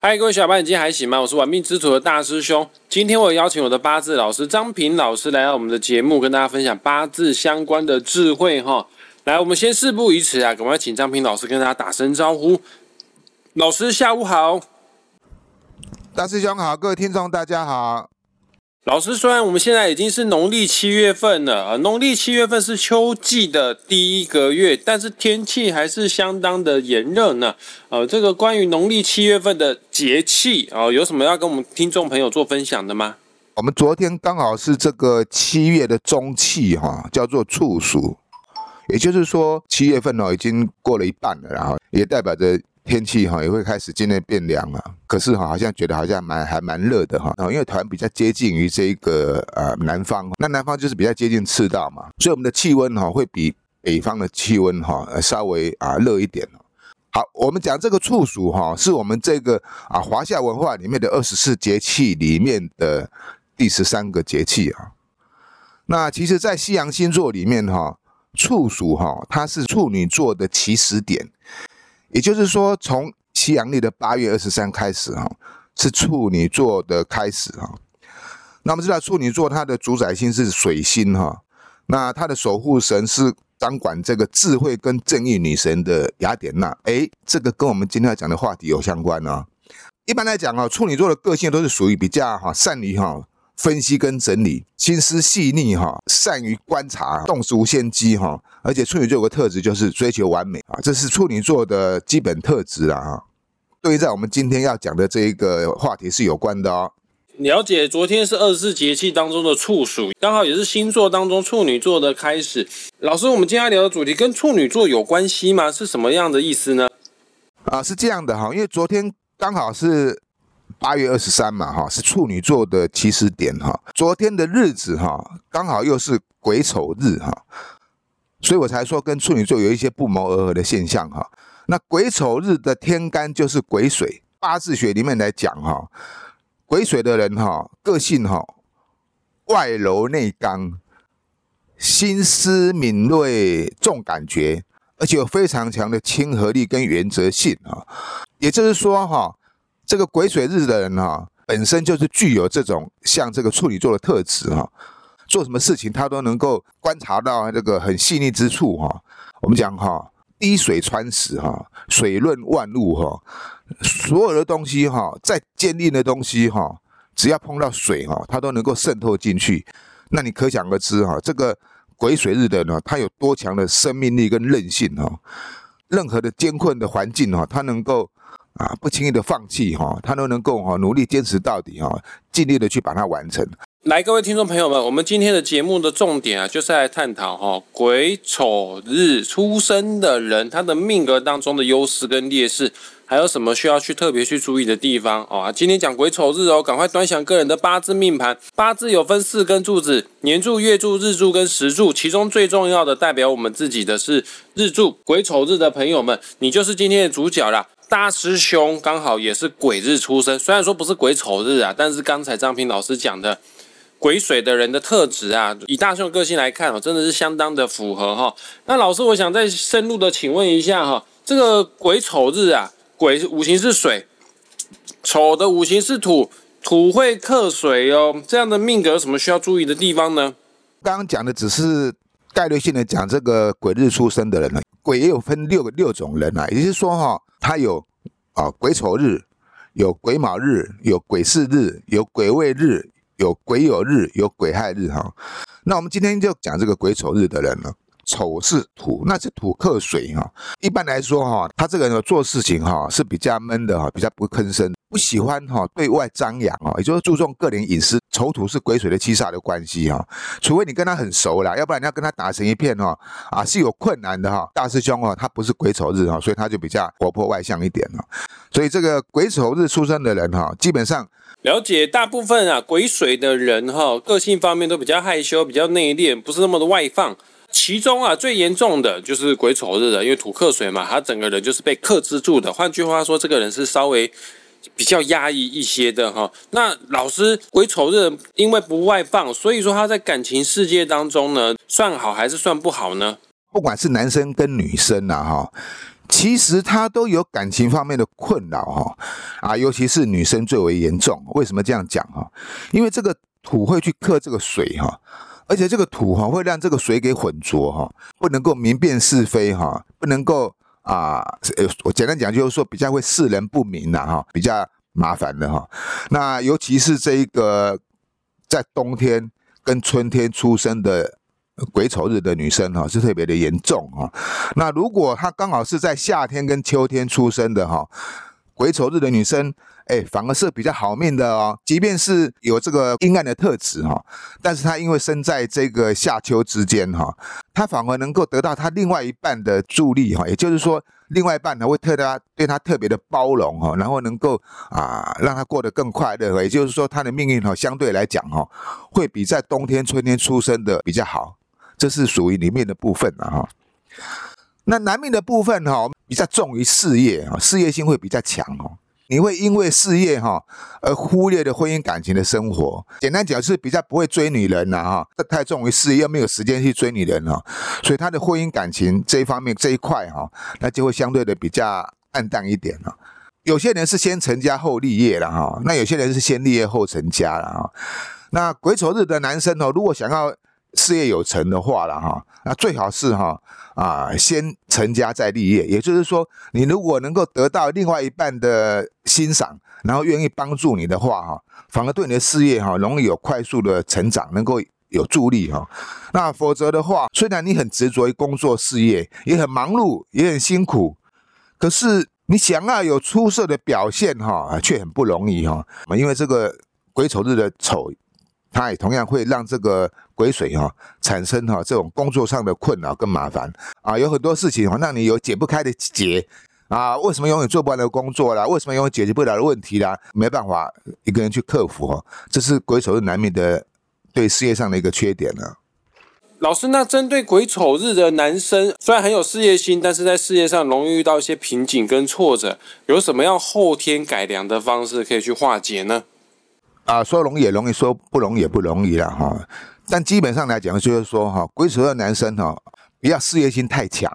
嗨，各位小伙伴，你今天还行吗？我是玩命之徒的大师兄。今天我邀请我的八字老师张平老师来到我们的节目，跟大家分享八字相关的智慧哈。来，我们先事不宜迟啊，赶快请张平老师跟大家打声招呼。老师下午好，大师兄好，各位听众大家好。老师，虽然我们现在已经是农历七月份了，呃，农历七月份是秋季的第一个月，但是天气还是相当的炎热呢。呃，这个关于农历七月份的节气啊，有什么要跟我们听众朋友做分享的吗？我们昨天刚好是这个七月的中气哈，叫做处暑，也就是说七月份哦已经过了一半了，然后也代表着。天气哈也会开始渐渐变凉了，可是哈好像觉得好像蛮还蛮热的哈，因为台湾比较接近于这个呃南方，那南方就是比较接近赤道嘛，所以我们的气温哈会比北方的气温哈稍微啊热一点。好，我们讲这个处暑哈是我们这个啊华夏文化里面的二十四节气里面的第十三个节气啊。那其实，在西洋星座里面哈，处暑哈它是处女座的起始点。也就是说，从西阳历的八月二十三开始哈，是处女座的开始哈。那我们知道处女座它的主宰星是水星哈，那它的守护神是掌管这个智慧跟正义女神的雅典娜。哎，这个跟我们今天要讲的话题有相关呢。一般来讲啊，处女座的个性都是属于比较哈善于哈。分析跟整理，心思细腻哈，善于观察，动无先机哈，而且处女座有个特质就是追求完美啊，这是处女座的基本特质啊哈。对于在我们今天要讲的这一个话题是有关的哦。了解，昨天是二十四节气当中的处暑，刚好也是星座当中处女座的开始。老师，我们今天要聊的主题跟处女座有关系吗？是什么样的意思呢？啊，是这样的哈，因为昨天刚好是。八月二十三嘛，哈，是处女座的起始点，哈。昨天的日子，哈，刚好又是癸丑日，哈，所以我才说跟处女座有一些不谋而合的现象，哈。那癸丑日的天干就是癸水，八字学里面来讲，哈，癸水的人，哈，个性，哈，外柔内刚，心思敏锐，重感觉，而且有非常强的亲和力跟原则性，啊，也就是说，哈。这个癸水日的人哈，本身就是具有这种像这个处女座的特质哈，做什么事情他都能够观察到这个很细腻之处哈。我们讲哈，滴水穿石哈，水润万物哈，所有的东西哈，再坚硬的东西哈，只要碰到水哈，它都能够渗透进去。那你可想而知哈，这个癸水日的呢，它有多强的生命力跟韧性哈，任何的艰困的环境哈，它能够。啊，不轻易的放弃哈，他都能够哈努力坚持到底哈，尽力的去把它完成。来，各位听众朋友们，我们今天的节目的重点啊，就是来探讨哈癸丑日出生的人，他的命格当中的优势跟劣势，还有什么需要去特别去注意的地方哦。今天讲癸丑日哦，赶快端详个人的八字命盘。八字有分四根柱子：年柱、月柱、日柱跟时柱，其中最重要的代表我们自己的是日柱。癸丑日的朋友们，你就是今天的主角啦。大师兄刚好也是鬼日出生，虽然说不是鬼丑日啊，但是刚才张平老师讲的鬼水的人的特质啊，以大师兄个性来看哦，真的是相当的符合哈。那老师，我想再深入的请问一下哈，这个鬼丑日啊，鬼五行是水，丑的五行是土，土会克水哦，这样的命格有什么需要注意的地方呢？刚刚讲的只是概率性的讲这个鬼日出生的人呢，鬼也有分六个六种人啊，也就是说哈。它有啊癸丑日，有癸卯日，有癸巳日，有癸未日，有癸酉日，有癸亥日哈。那我们今天就讲这个癸丑日的人了。丑是土，那是土克水哈。一般来说哈，他这个人做事情哈是比较闷的哈，比较不吭声，不喜欢哈对外张扬啊，也就是注重个人隐私。丑土是癸水的七煞的关系哈，除非你跟他很熟了，要不然你要跟他打成一片哈啊是有困难的哈。大师兄哦，他不是癸丑日哈，所以他就比较活泼外向一点了。所以这个癸丑日出生的人哈，基本上了解大部分啊癸水的人哈，个性方面都比较害羞，比较内敛，不是那么的外放。其中啊，最严重的就是癸丑日的，因为土克水嘛，他整个人就是被克制住的。换句话说，这个人是稍微比较压抑一些的哈。那老师，癸丑日因为不外放，所以说他在感情世界当中呢，算好还是算不好呢？不管是男生跟女生呐哈，其实他都有感情方面的困扰哈，啊，尤其是女生最为严重。为什么这样讲哈？因为这个土会去克这个水哈，而且这个土哈会让这个水给混浊哈，不能够明辨是非哈，不能够啊，呃，我简单讲就是说比较会世人不明呐哈，比较麻烦的哈。那尤其是这一个在冬天跟春天出生的。癸丑日的女生哈是特别的严重哈，那如果她刚好是在夏天跟秋天出生的哈，癸丑日的女生，哎，反而是比较好命的哦。即便是有这个阴暗的特质哈，但是他因为生在这个夏秋之间哈，他反而能够得到他另外一半的助力哈，也就是说。另外一半呢会特他对他特别的包容哈，然后能够啊让他过得更快乐，也就是说他的命运哈相对来讲哈会比在冬天春天出生的比较好，这是属于里面的部分了哈。那男命的部分哈比较重于事业啊，事业心会比较强哦。你会因为事业哈而忽略的婚姻感情的生活，简单讲是比较不会追女人了哈，这太重于事业，又没有时间去追女人了，所以他的婚姻感情这一方面这一块哈，那就会相对的比较暗淡一点了。有些人是先成家后立业了哈，那有些人是先立业后成家了哈。那癸丑日的男生哦，如果想要事业有成的话了哈，那最好是哈啊先成家再立业，也就是说，你如果能够得到另外一半的欣赏，然后愿意帮助你的话哈，反而对你的事业哈容易有快速的成长，能够有助力哈。那否则的话，虽然你很执着于工作事业，也很忙碌，也很辛苦，可是你想要有出色的表现哈，却很不容易哈。因为这个癸丑日的丑。它也同样会让这个癸水哈产生哈这种工作上的困扰跟麻烦啊，有很多事情哈让你有解不开的结啊，为什么永远做不完的工作啦？为什么永远解决不了的问题啦？没办法一个人去克服哈，这是癸丑日难免的对事业上的一个缺点呢。老师，那针对癸丑日的男生，虽然很有事业心，但是在事业上容易遇到一些瓶颈跟挫折，有什么样后天改良的方式可以去化解呢？啊，说容易也容易，说不容易也不容易了哈。但基本上来讲，就是说哈，龟蛇的男生哈，不要事业心太强，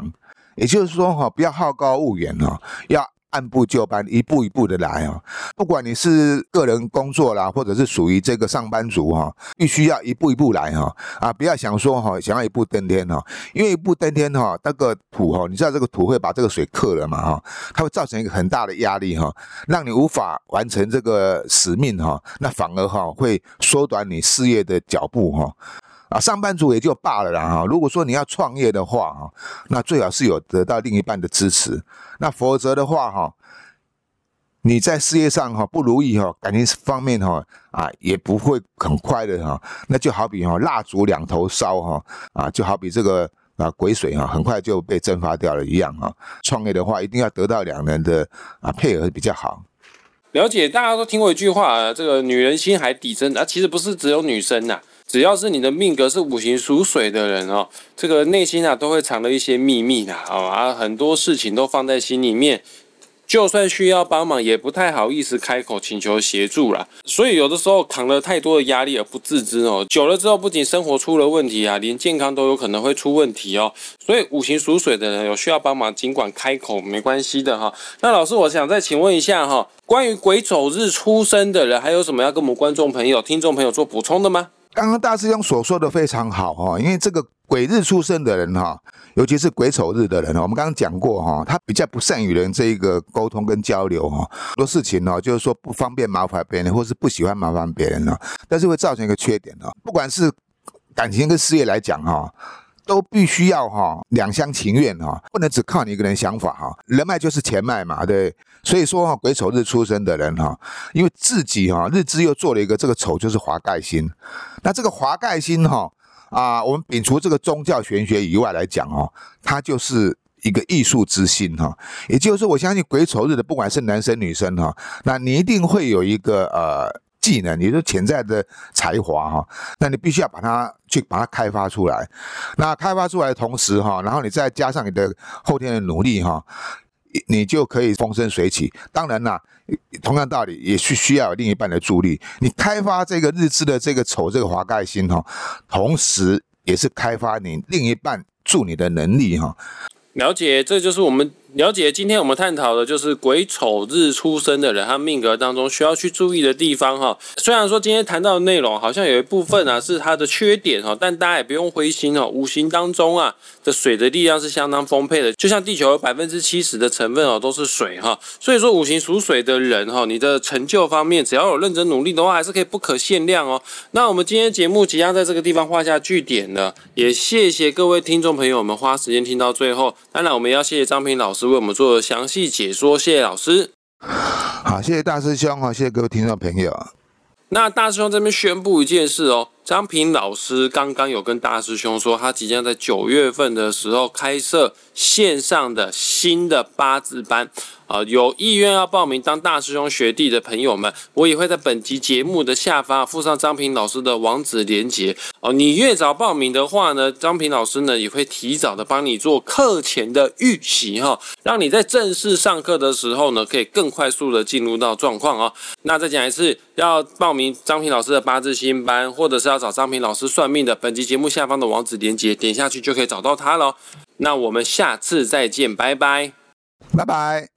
也就是说哈，不要好高骛远哈，要。按部就班，一步一步的来啊！不管你是个人工作啦，或者是属于这个上班族哈，必须要一步一步来哈啊！不要想说哈，想要一步登天哈，因为一步登天哈，那个土哈，你知道这个土会把这个水克了嘛哈，它会造成一个很大的压力哈，让你无法完成这个使命哈，那反而哈会缩短你事业的脚步哈。啊，上班族也就罢了啦哈。如果说你要创业的话哈，那最好是有得到另一半的支持。那否则的话哈，你在事业上哈不如意哈，感情方面哈啊也不会很快的哈。那就好比哈蜡烛两头烧哈啊，就好比这个啊癸水哈，很快就被蒸发掉了一样哈。创业的话，一定要得到两人的啊配合比较好。了解，大家都听过一句话，这个女人心海底针啊，其实不是只有女生呐。只要是你的命格是五行属水的人哦，这个内心啊都会藏了一些秘密的啊，很多事情都放在心里面。就算需要帮忙，也不太好意思开口请求协助啦。所以有的时候扛了太多的压力而不自知哦，久了之后不仅生活出了问题啊，连健康都有可能会出问题哦。所以五行属水的人有需要帮忙，尽管开口没关系的哈。那老师，我想再请问一下哈，关于癸丑日出生的人，还有什么要跟我们观众朋友、听众朋友做补充的吗？刚刚大师兄所说的非常好哈，因为这个鬼日出生的人哈，尤其是鬼丑日的人，我们刚刚讲过哈，他比较不善与人这一个沟通跟交流哈，很多事情呢，就是说不方便麻烦别人，或是不喜欢麻烦别人呢，但是会造成一个缺点哈，不管是感情跟事业来讲哈。都必须要哈两厢情愿哈，不能只靠你一个人想法哈。人脉就是钱脉嘛，对。所以说哈，癸丑日出生的人哈，因为自己哈日支又做了一个这个丑就是华盖星，那这个华盖星哈啊，我们摒除这个宗教玄学以外来讲哦，它就是一个艺术之心哈。也就是说，我相信癸丑日的不管是男生女生哈，那你一定会有一个呃。技能，也就是潜在的才华哈，那你必须要把它去把它开发出来。那开发出来的同时哈，然后你再加上你的后天的努力哈，你就可以风生水起。当然啦，同样道理也是需要另一半的助力。你开发这个日志的这个丑这个华盖星哈，同时也是开发你另一半助你的能力哈。了解，这就是我们了解，今天我们探讨的就是癸丑日出生的人，他命格当中需要去注意的地方哈。虽然说今天谈到的内容好像有一部分啊是他的缺点哈，但大家也不用灰心哦。五行当中啊的水的力量是相当丰沛的，就像地球有百分之七十的成分哦都是水哈，所以说五行属水的人哈，你的成就方面只要有认真努力的话，还是可以不可限量哦。那我们今天节目即将在这个地方画下句点了，也谢谢各位听众朋友们花时间听到最后。当然，我们要谢谢张平老师。为我们做详细解说，谢谢老师。好，谢谢大师兄啊，谢谢各位听众朋友。那大师兄这边宣布一件事哦，张平老师刚刚有跟大师兄说，他即将在九月份的时候开设线上的新的八字班。啊，有意愿要报名当大师兄学弟的朋友们，我也会在本集节目的下方附上张平老师的网址连接哦。你越早报名的话呢，张平老师呢也会提早的帮你做课前的预习哈，让你在正式上课的时候呢，可以更快速的进入到状况哦。那再讲一次，要报名张平老师的八字新班，或者是要找张平老师算命的，本集节目下方的网址连接点下去就可以找到他了。那我们下次再见，拜拜，拜拜。